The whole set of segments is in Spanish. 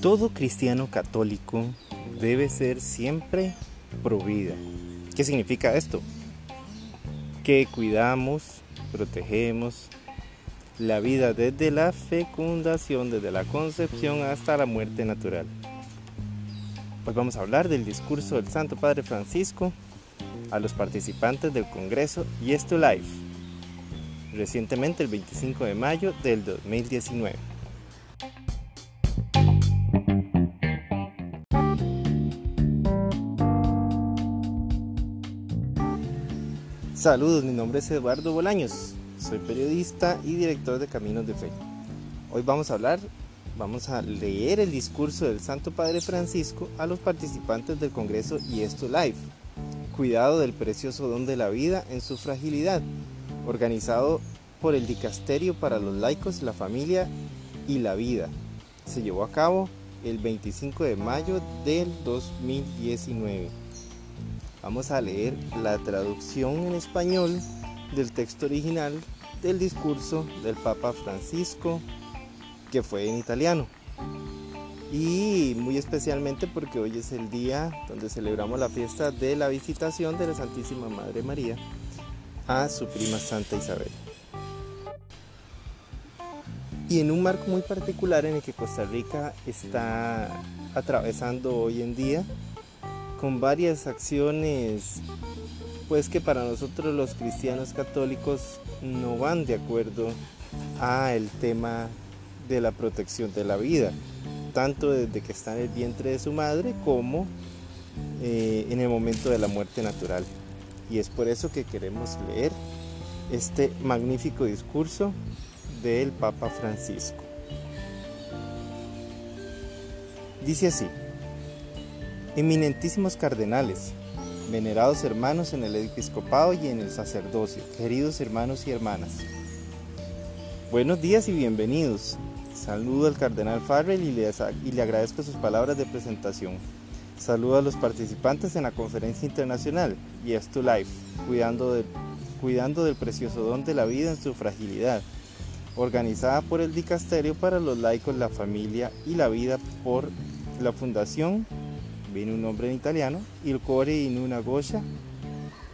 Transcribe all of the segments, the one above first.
Todo cristiano católico debe ser siempre pro vida. ¿Qué significa esto? Que cuidamos, protegemos la vida desde la fecundación, desde la concepción hasta la muerte natural. Hoy vamos a hablar del discurso del Santo Padre Francisco a los participantes del Congreso Yes to Life, recientemente el 25 de mayo del 2019. Saludos, mi nombre es Eduardo Bolaños, soy periodista y director de Caminos de Fe. Hoy vamos a hablar, vamos a leer el discurso del Santo Padre Francisco a los participantes del Congreso y esto live. Cuidado del precioso don de la vida en su fragilidad, organizado por el Dicasterio para los laicos, la familia y la vida. Se llevó a cabo el 25 de mayo del 2019. Vamos a leer la traducción en español del texto original del discurso del Papa Francisco, que fue en italiano. Y muy especialmente porque hoy es el día donde celebramos la fiesta de la visitación de la Santísima Madre María a su prima Santa Isabel. Y en un marco muy particular en el que Costa Rica está atravesando hoy en día, con varias acciones pues que para nosotros los cristianos católicos no van de acuerdo a el tema de la protección de la vida, tanto desde que está en el vientre de su madre como eh, en el momento de la muerte natural. Y es por eso que queremos leer este magnífico discurso del Papa Francisco. Dice así, Eminentísimos cardenales, venerados hermanos en el episcopado y en el sacerdocio, queridos hermanos y hermanas. Buenos días y bienvenidos. Saludo al cardenal Farrell y le, agradezco sus palabras de presentación. Saludo a los participantes en la conferencia internacional Yes to Life, cuidando, cuidando del precioso don de la vida en su fragilidad, organizada por el Dicasterio para los laicos, la familia y la vida por la Fundación viene un nombre en italiano, Il Core in una Goya,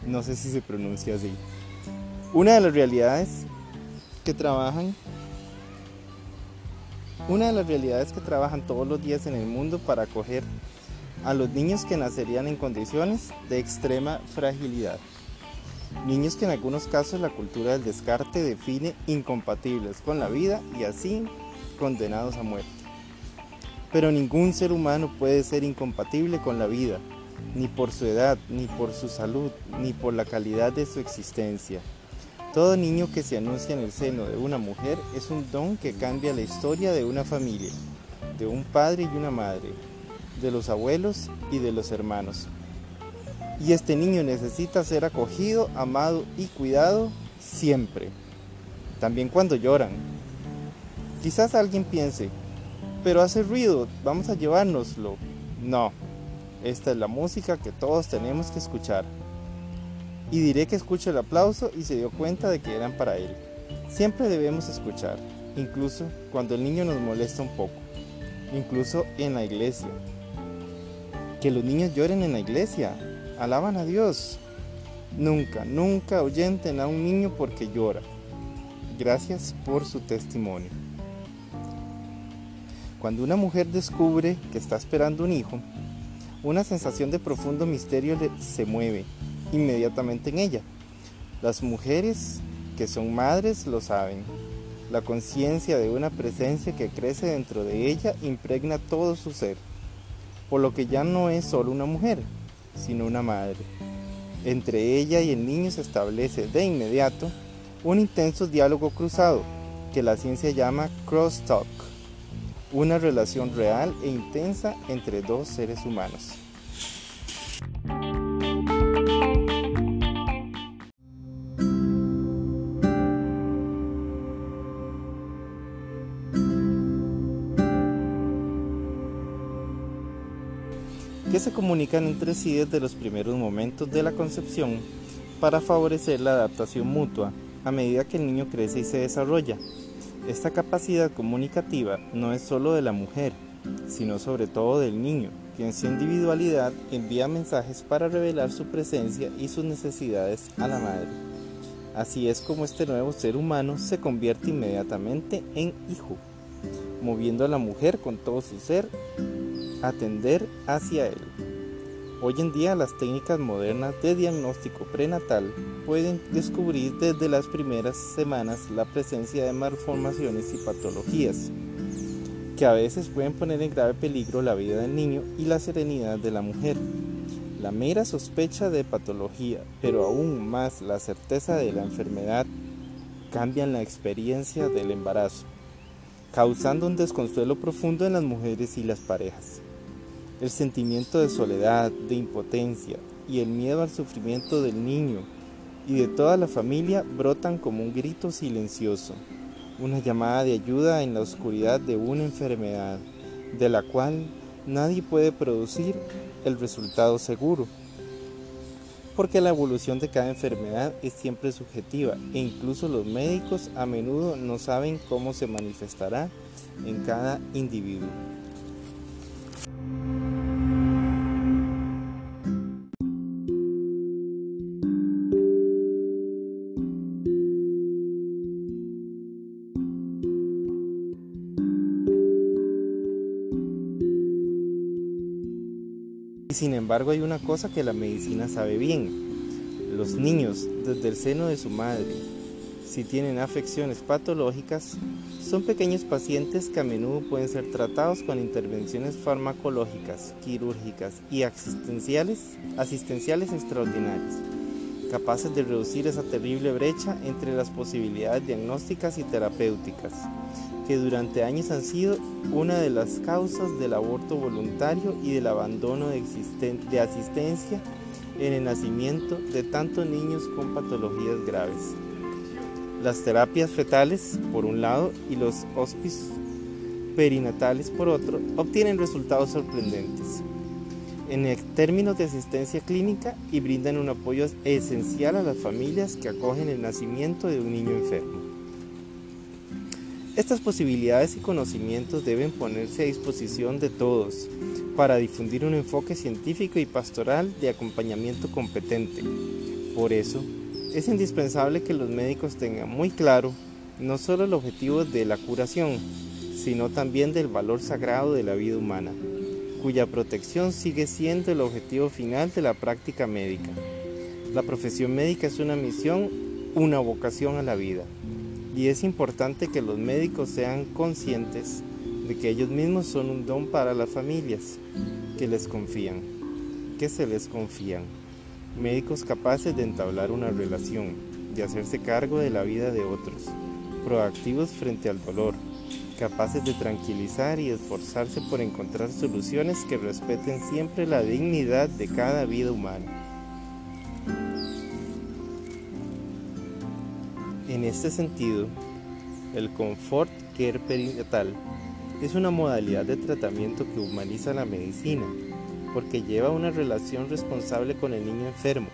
no sé si se pronuncia así. Una de las realidades que trabajan, una de las realidades que trabajan todos los días en el mundo para acoger a los niños que nacerían en condiciones de extrema fragilidad. Niños que en algunos casos la cultura del descarte define incompatibles con la vida y así condenados a muerte. Pero ningún ser humano puede ser incompatible con la vida, ni por su edad, ni por su salud, ni por la calidad de su existencia. Todo niño que se anuncia en el seno de una mujer es un don que cambia la historia de una familia, de un padre y una madre, de los abuelos y de los hermanos. Y este niño necesita ser acogido, amado y cuidado siempre, también cuando lloran. Quizás alguien piense, pero hace ruido, vamos a llevárnoslo. No, esta es la música que todos tenemos que escuchar. Y diré que escucho el aplauso y se dio cuenta de que eran para él. Siempre debemos escuchar, incluso cuando el niño nos molesta un poco, incluso en la iglesia. Que los niños lloren en la iglesia, alaban a Dios. Nunca, nunca oyenten a un niño porque llora. Gracias por su testimonio. Cuando una mujer descubre que está esperando un hijo, una sensación de profundo misterio se mueve inmediatamente en ella. Las mujeres que son madres lo saben. La conciencia de una presencia que crece dentro de ella impregna todo su ser, por lo que ya no es solo una mujer, sino una madre. Entre ella y el niño se establece de inmediato un intenso diálogo cruzado que la ciencia llama crosstalk una relación real e intensa entre dos seres humanos. Que se comunican entre sí desde los primeros momentos de la concepción para favorecer la adaptación mutua a medida que el niño crece y se desarrolla. Esta capacidad comunicativa no es solo de la mujer, sino sobre todo del niño, que en su individualidad envía mensajes para revelar su presencia y sus necesidades a la madre. Así es como este nuevo ser humano se convierte inmediatamente en hijo, moviendo a la mujer con todo su ser a tender hacia él. Hoy en día las técnicas modernas de diagnóstico prenatal pueden descubrir desde las primeras semanas la presencia de malformaciones y patologías que a veces pueden poner en grave peligro la vida del niño y la serenidad de la mujer. La mera sospecha de patología, pero aún más la certeza de la enfermedad, cambian la experiencia del embarazo, causando un desconsuelo profundo en las mujeres y las parejas. El sentimiento de soledad, de impotencia y el miedo al sufrimiento del niño y de toda la familia brotan como un grito silencioso una llamada de ayuda en la oscuridad de una enfermedad de la cual nadie puede producir el resultado seguro. Porque la evolución de cada enfermedad es siempre subjetiva e incluso los médicos a menudo no saben cómo se manifestará en cada individuo. Sin embargo, hay una cosa que la medicina sabe bien. Los niños, desde el seno de su madre, si tienen afecciones patológicas, son pequeños pacientes que a menudo pueden ser tratados con intervenciones farmacológicas, quirúrgicas y asistenciales, asistenciales extraordinarias, capaces de reducir esa terrible brecha entre las posibilidades diagnósticas y terapéuticas que durante años han sido una de las causas del aborto voluntario y del abandono de, asistencia en el nacimiento de tantos niños con patologías graves. Las terapias fetales, por un lado, y los hospices perinatales, por otro, obtienen resultados sorprendentes en términos de asistencia clínica y brindan un apoyo esencial a las familias que acogen el nacimiento de un niño enfermo. Estas posibilidades y conocimientos deben ponerse a disposición de todos para difundir un enfoque científico y pastoral de acompañamiento competente. Por eso, es indispensable que los médicos tengan muy claro no solo el objetivo de la curación, sino también del valor sagrado de la vida humana, cuya protección sigue siendo el objetivo final de la práctica médica. La profesión médica es una misión, una vocación a la vida y es importante que los médicos sean conscientes de que ellos mismos son un don para las familias que les confían, que se les confían. Médicos capaces de entablar una relación, de hacerse cargo de la vida de otros, proactivos frente al dolor, capaces de tranquilizar y esforzarse por encontrar soluciones que respeten siempre la dignidad de cada vida humana. En este sentido, el Comfort Care perinatal es una modalidad de tratamiento que humaniza la medicina porque lleva una relación responsable con el niño enfermo,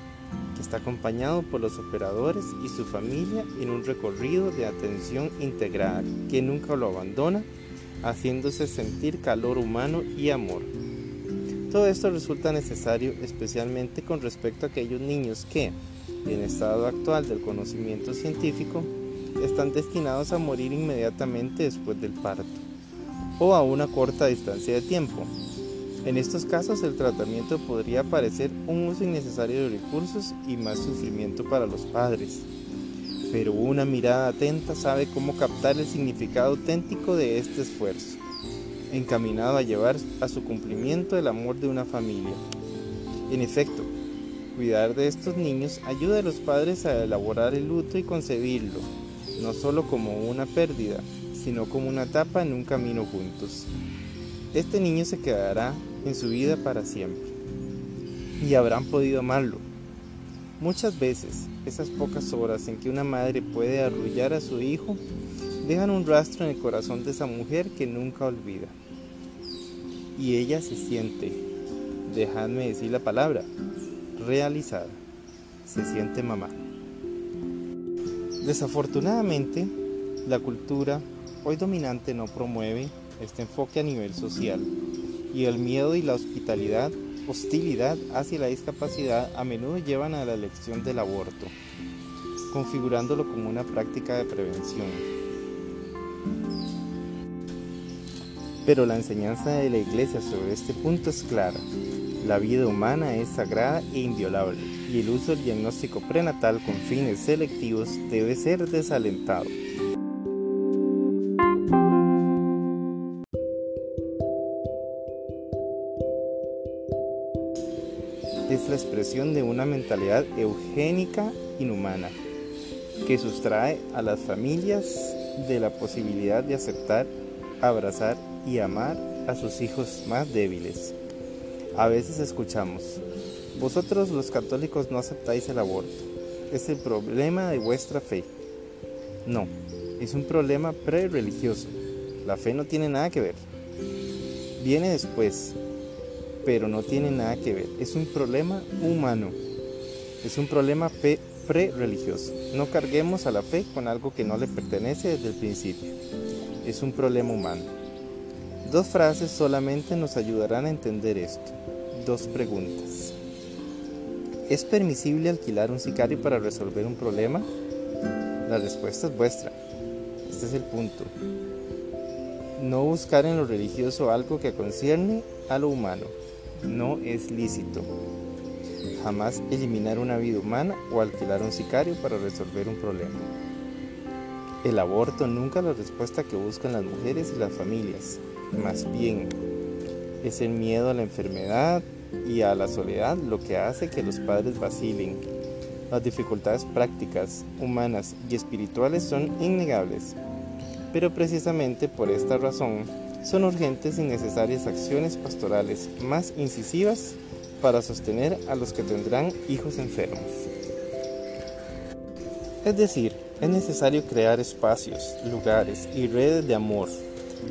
que está acompañado por los operadores y su familia en un recorrido de atención integrada que nunca lo abandona, haciéndose sentir calor humano y amor. Todo esto resulta necesario especialmente con respecto a aquellos niños que, en estado actual del conocimiento científico, están destinados a morir inmediatamente después del parto o a una corta distancia de tiempo. En estos casos el tratamiento podría parecer un uso innecesario de recursos y más sufrimiento para los padres, pero una mirada atenta sabe cómo captar el significado auténtico de este esfuerzo, encaminado a llevar a su cumplimiento el amor de una familia. En efecto, Cuidar de estos niños ayuda a los padres a elaborar el luto y concebirlo, no solo como una pérdida, sino como una etapa en un camino juntos. Este niño se quedará en su vida para siempre y habrán podido amarlo. Muchas veces, esas pocas horas en que una madre puede arrullar a su hijo dejan un rastro en el corazón de esa mujer que nunca olvida. Y ella se siente, dejadme decir la palabra, realizada. Se siente mamá. Desafortunadamente, la cultura hoy dominante no promueve este enfoque a nivel social y el miedo y la hospitalidad, hostilidad hacia la discapacidad a menudo llevan a la elección del aborto, configurándolo como una práctica de prevención. Pero la enseñanza de la Iglesia sobre este punto es clara. La vida humana es sagrada e inviolable y el uso del diagnóstico prenatal con fines selectivos debe ser desalentado. Es la expresión de una mentalidad eugénica inhumana que sustrae a las familias de la posibilidad de aceptar, abrazar y amar a sus hijos más débiles. A veces escuchamos, vosotros los católicos no aceptáis el aborto, es el problema de vuestra fe. No, es un problema pre-religioso. La fe no tiene nada que ver. Viene después, pero no tiene nada que ver. Es un problema humano. Es un problema pre-religioso. No carguemos a la fe con algo que no le pertenece desde el principio. Es un problema humano. Dos frases solamente nos ayudarán a entender esto. Dos preguntas. ¿Es permisible alquilar un sicario para resolver un problema? La respuesta es vuestra. Este es el punto. No buscar en lo religioso algo que concierne a lo humano. No es lícito. Jamás eliminar una vida humana o alquilar un sicario para resolver un problema. El aborto nunca es la respuesta que buscan las mujeres y las familias. Más bien, es el miedo a la enfermedad y a la soledad lo que hace que los padres vacilen. Las dificultades prácticas, humanas y espirituales son innegables, pero precisamente por esta razón son urgentes y necesarias acciones pastorales más incisivas para sostener a los que tendrán hijos enfermos. Es decir, es necesario crear espacios, lugares y redes de amor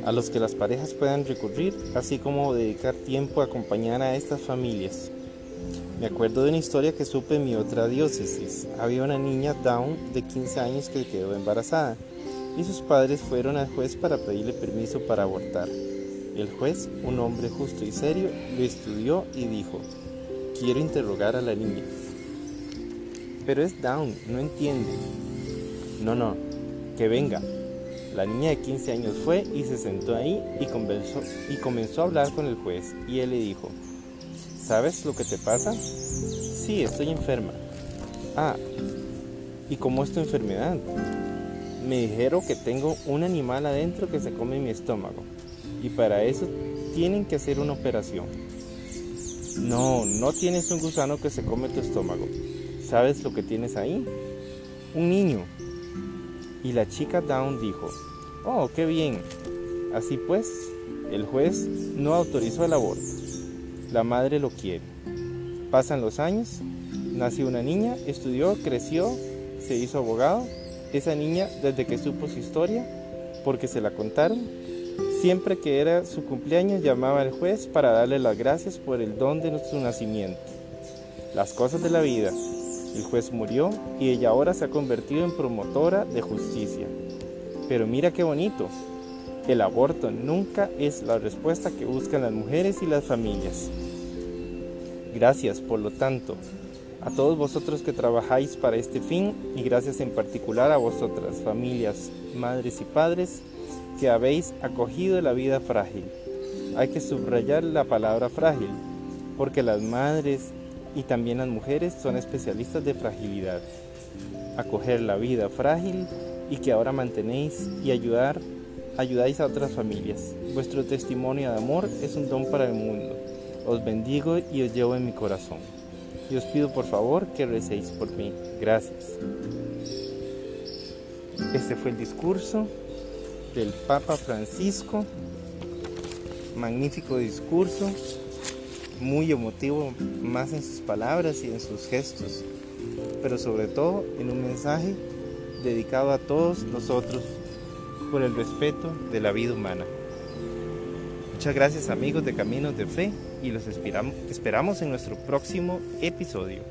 a los que las parejas puedan recurrir, así como dedicar tiempo a acompañar a estas familias. Me acuerdo de una historia que supe en mi otra diócesis. Había una niña Down de 15 años que quedó embarazada y sus padres fueron al juez para pedirle permiso para abortar. El juez, un hombre justo y serio, lo estudió y dijo, quiero interrogar a la niña. Pero es Down, no entiende. No, no, que venga, la niña de 15 años fue y se sentó ahí y, y comenzó a hablar con el juez y él le dijo, ¿sabes lo que te pasa? Sí, estoy enferma. Ah, ¿y cómo es tu enfermedad? Me dijeron que tengo un animal adentro que se come mi estómago y para eso tienen que hacer una operación. No, no tienes un gusano que se come tu estómago. ¿Sabes lo que tienes ahí? Un niño. Y la chica Down dijo, oh, qué bien. Así pues, el juez no autorizó el aborto. La madre lo quiere. Pasan los años, nació una niña, estudió, creció, se hizo abogado. Esa niña, desde que supo su historia, porque se la contaron, siempre que era su cumpleaños llamaba al juez para darle las gracias por el don de su nacimiento. Las cosas de la vida, el juez murió y ella ahora se ha convertido en promotora de justicia. Pero mira qué bonito. El aborto nunca es la respuesta que buscan las mujeres y las familias. Gracias, por lo tanto, a todos vosotros que trabajáis para este fin y gracias en particular a vosotras, familias, madres y padres, que habéis acogido la vida frágil. Hay que subrayar la palabra frágil, porque las madres y también las mujeres son especialistas de fragilidad. Acoger la vida frágil y que ahora mantenéis y ayudar, ayudáis a otras familias. Vuestro testimonio de amor es un don para el mundo. Os bendigo y os llevo en mi corazón. Y os pido por favor que recéis por mí. Gracias. Este fue el discurso del Papa Francisco. Magnífico discurso muy emotivo más en sus palabras y en sus gestos, pero sobre todo en un mensaje dedicado a todos nosotros por el respeto de la vida humana. Muchas gracias amigos de Caminos de Fe y los esperamos en nuestro próximo episodio.